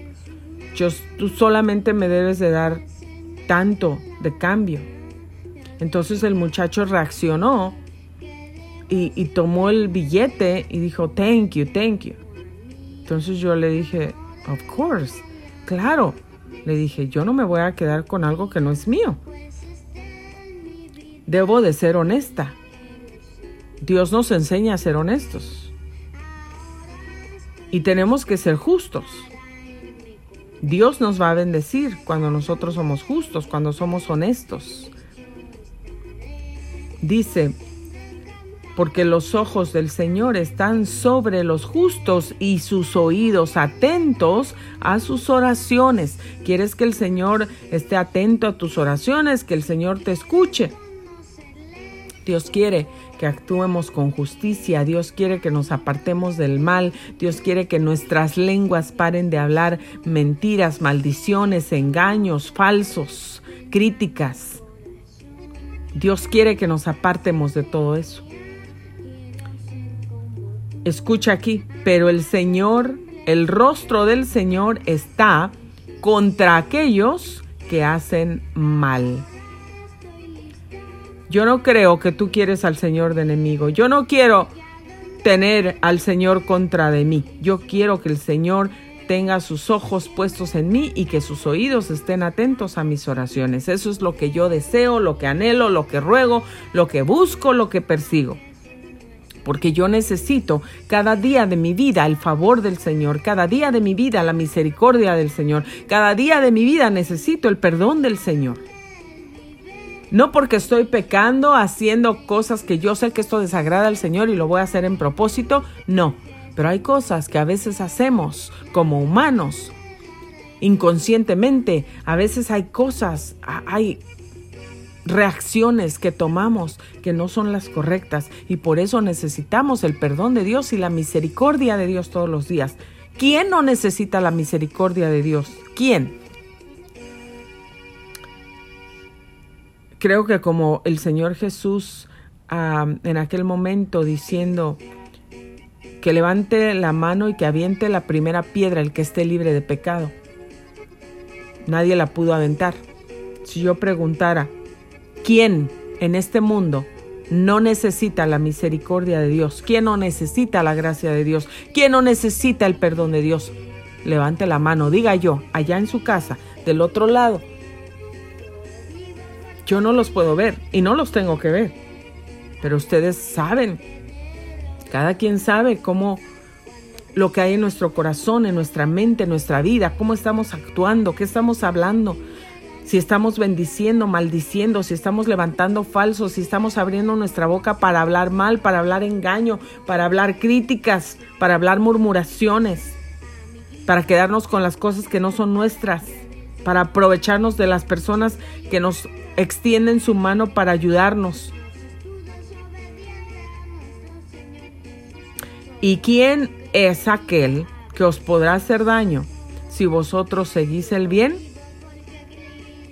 Yo, tú solamente me debes de dar tanto de cambio. Entonces el muchacho reaccionó y, y tomó el billete y dijo, thank you, thank you. Entonces yo le dije, of course, claro. Le dije, yo no me voy a quedar con algo que no es mío. Debo de ser honesta. Dios nos enseña a ser honestos. Y tenemos que ser justos. Dios nos va a bendecir cuando nosotros somos justos, cuando somos honestos. Dice porque los ojos del Señor están sobre los justos y sus oídos atentos a sus oraciones. ¿Quieres que el Señor esté atento a tus oraciones, que el Señor te escuche? Dios quiere que actuemos con justicia, Dios quiere que nos apartemos del mal, Dios quiere que nuestras lenguas paren de hablar mentiras, maldiciones, engaños, falsos, críticas. Dios quiere que nos apartemos de todo eso. Escucha aquí, pero el Señor, el rostro del Señor está contra aquellos que hacen mal. Yo no creo que tú quieres al Señor de enemigo. Yo no quiero tener al Señor contra de mí. Yo quiero que el Señor tenga sus ojos puestos en mí y que sus oídos estén atentos a mis oraciones. Eso es lo que yo deseo, lo que anhelo, lo que ruego, lo que busco, lo que persigo porque yo necesito cada día de mi vida el favor del Señor, cada día de mi vida la misericordia del Señor, cada día de mi vida necesito el perdón del Señor. No porque estoy pecando, haciendo cosas que yo sé que esto desagrada al Señor y lo voy a hacer en propósito, no. Pero hay cosas que a veces hacemos como humanos, inconscientemente. A veces hay cosas, hay reacciones que tomamos que no son las correctas y por eso necesitamos el perdón de Dios y la misericordia de Dios todos los días. ¿Quién no necesita la misericordia de Dios? ¿Quién? Creo que como el Señor Jesús en aquel momento diciendo que levante la mano y que aviente la primera piedra el que esté libre de pecado. Nadie la pudo aventar. Si yo preguntara, ¿Quién en este mundo no necesita la misericordia de Dios? ¿Quién no necesita la gracia de Dios? ¿Quién no necesita el perdón de Dios? Levante la mano, diga yo, allá en su casa, del otro lado. Yo no los puedo ver y no los tengo que ver, pero ustedes saben, cada quien sabe cómo lo que hay en nuestro corazón, en nuestra mente, en nuestra vida, cómo estamos actuando, qué estamos hablando, si estamos bendiciendo, maldiciendo, si estamos levantando falsos, si estamos abriendo nuestra boca para hablar mal, para hablar engaño, para hablar críticas, para hablar murmuraciones, para quedarnos con las cosas que no son nuestras, para aprovecharnos de las personas que nos extienden su mano para ayudarnos. ¿Y quién es aquel que os podrá hacer daño si vosotros seguís el bien?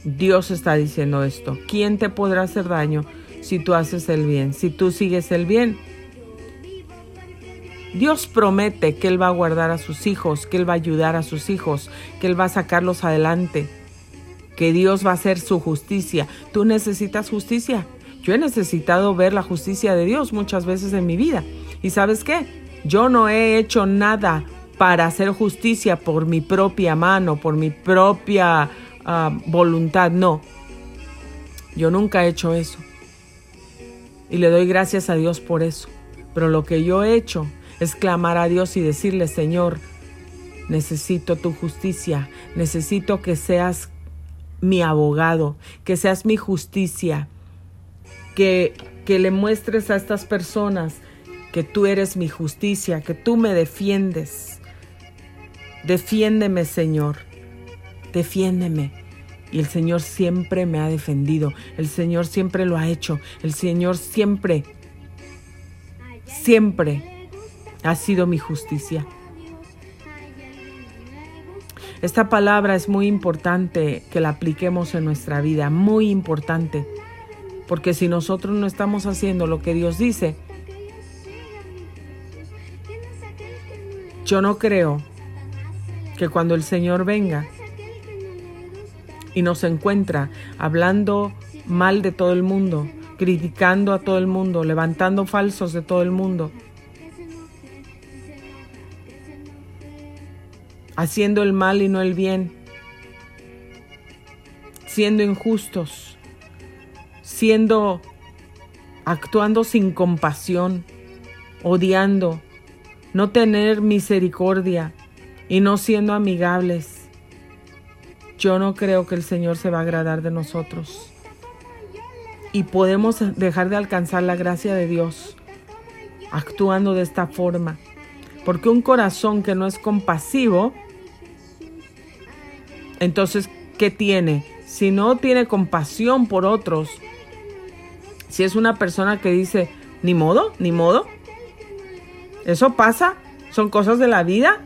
Dios está diciendo esto. ¿Quién te podrá hacer daño si tú haces el bien? Si tú sigues el bien. Dios promete que Él va a guardar a sus hijos, que Él va a ayudar a sus hijos, que Él va a sacarlos adelante, que Dios va a hacer su justicia. ¿Tú necesitas justicia? Yo he necesitado ver la justicia de Dios muchas veces en mi vida. ¿Y sabes qué? Yo no he hecho nada para hacer justicia por mi propia mano, por mi propia voluntad, no. Yo nunca he hecho eso. Y le doy gracias a Dios por eso. Pero lo que yo he hecho es clamar a Dios y decirle, Señor, necesito tu justicia, necesito que seas mi abogado, que seas mi justicia, que, que le muestres a estas personas que tú eres mi justicia, que tú me defiendes. Defiéndeme, Señor defiéndeme. Y el Señor siempre me ha defendido, el Señor siempre lo ha hecho, el Señor siempre, siempre ha sido mi justicia. Esta palabra es muy importante que la apliquemos en nuestra vida, muy importante, porque si nosotros no estamos haciendo lo que Dios dice, yo no creo que cuando el Señor venga, y nos encuentra hablando mal de todo el mundo, criticando a todo el mundo, levantando falsos de todo el mundo, haciendo el mal y no el bien, siendo injustos, siendo actuando sin compasión, odiando, no tener misericordia y no siendo amigables yo no creo que el Señor se va a agradar de nosotros. Y podemos dejar de alcanzar la gracia de Dios actuando de esta forma. Porque un corazón que no es compasivo, entonces, ¿qué tiene? Si no tiene compasión por otros, si es una persona que dice, ni modo, ni modo, eso pasa, son cosas de la vida,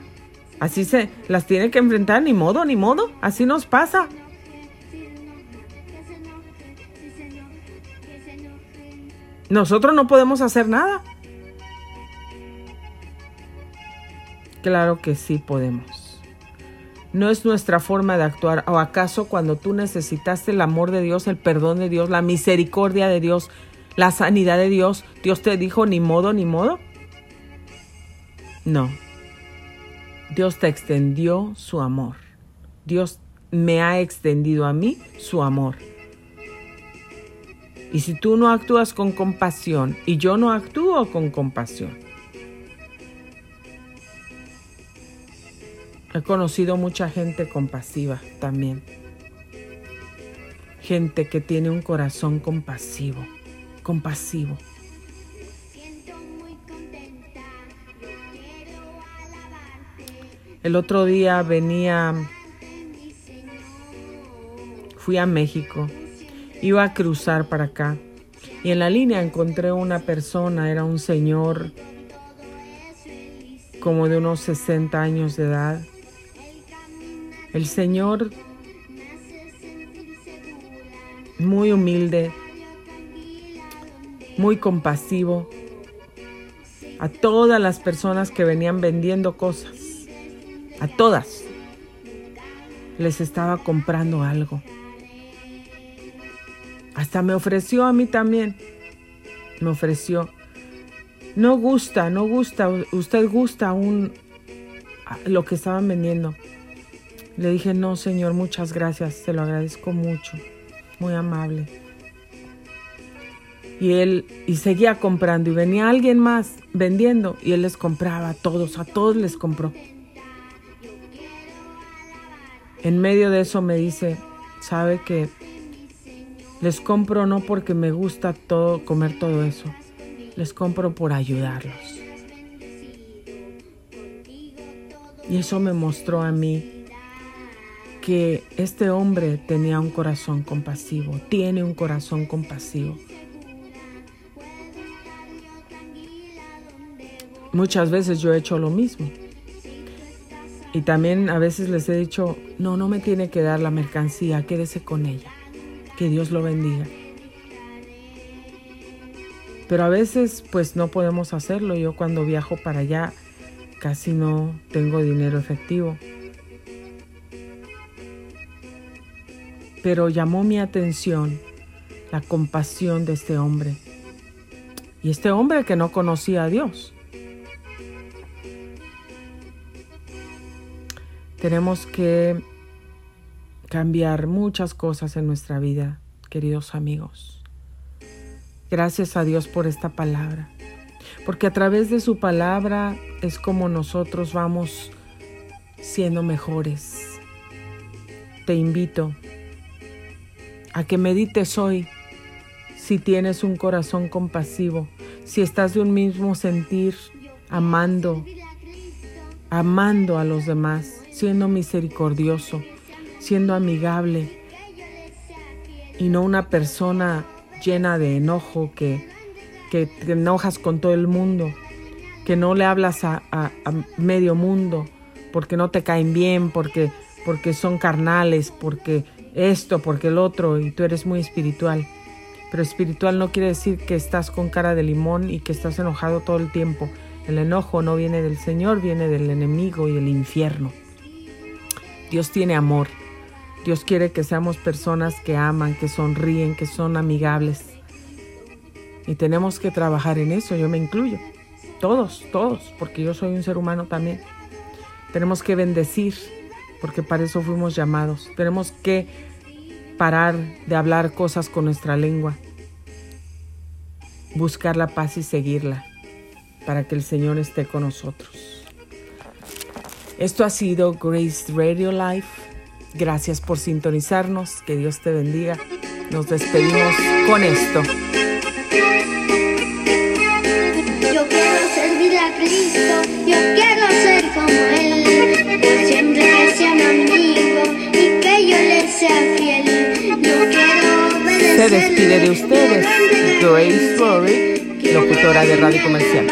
así se las tiene que enfrentar, ni modo, ni modo, así nos pasa. Nosotros no podemos hacer nada. Claro que sí podemos. No es nuestra forma de actuar. ¿O acaso cuando tú necesitaste el amor de Dios, el perdón de Dios, la misericordia de Dios, la sanidad de Dios, Dios te dijo ni modo, ni modo? No. Dios te extendió su amor. Dios me ha extendido a mí su amor. Y si tú no actúas con compasión y yo no actúo con compasión, he conocido mucha gente compasiva también. Gente que tiene un corazón compasivo, compasivo. El otro día venía, fui a México Iba a cruzar para acá y en la línea encontré una persona, era un señor como de unos 60 años de edad. El señor muy humilde, muy compasivo a todas las personas que venían vendiendo cosas, a todas les estaba comprando algo. Hasta me ofreció a mí también. Me ofreció. No gusta, no gusta. Usted gusta aún lo que estaban vendiendo. Le dije, no, señor, muchas gracias. Se lo agradezco mucho. Muy amable. Y él, y seguía comprando. Y venía alguien más vendiendo. Y él les compraba a todos. A todos les compró. En medio de eso me dice, sabe que les compro no porque me gusta todo comer todo eso. Les compro por ayudarlos. Y eso me mostró a mí que este hombre tenía un corazón compasivo, tiene un corazón compasivo. Muchas veces yo he hecho lo mismo. Y también a veces les he dicho, no, no me tiene que dar la mercancía, quédese con ella. Que Dios lo bendiga. Pero a veces pues no podemos hacerlo. Yo cuando viajo para allá casi no tengo dinero efectivo. Pero llamó mi atención la compasión de este hombre. Y este hombre que no conocía a Dios. Tenemos que cambiar muchas cosas en nuestra vida, queridos amigos. Gracias a Dios por esta palabra, porque a través de su palabra es como nosotros vamos siendo mejores. Te invito a que medites hoy si tienes un corazón compasivo, si estás de un mismo sentir, amando, amando a los demás, siendo misericordioso siendo amigable y no una persona llena de enojo que, que te enojas con todo el mundo, que no le hablas a, medio mundo porque no te caen bien, porque, porque son carnales, porque esto, porque el otro, y tú eres muy espiritual. Pero espiritual no quiere decir que estás con cara de limón y que estás enojado todo el tiempo. El enojo no viene del Señor, viene del enemigo y el infierno. Dios tiene amor Dios quiere que seamos personas que aman, que sonríen, que son amigables. Y tenemos que trabajar en eso, yo me incluyo. Todos, todos, porque yo soy un ser humano también. Tenemos que bendecir, porque para eso fuimos llamados. Tenemos que parar de hablar cosas con nuestra lengua, buscar la paz y seguirla, para que el Señor esté con nosotros. Esto ha sido Grace Radio Life. Gracias por sintonizarnos. Que Dios te bendiga. Nos despedimos con esto. Yo quiero servir a Cristo. Yo quiero ser como Él. Siempre se despide de ustedes Grace Rory, locutora de Radio Comercial.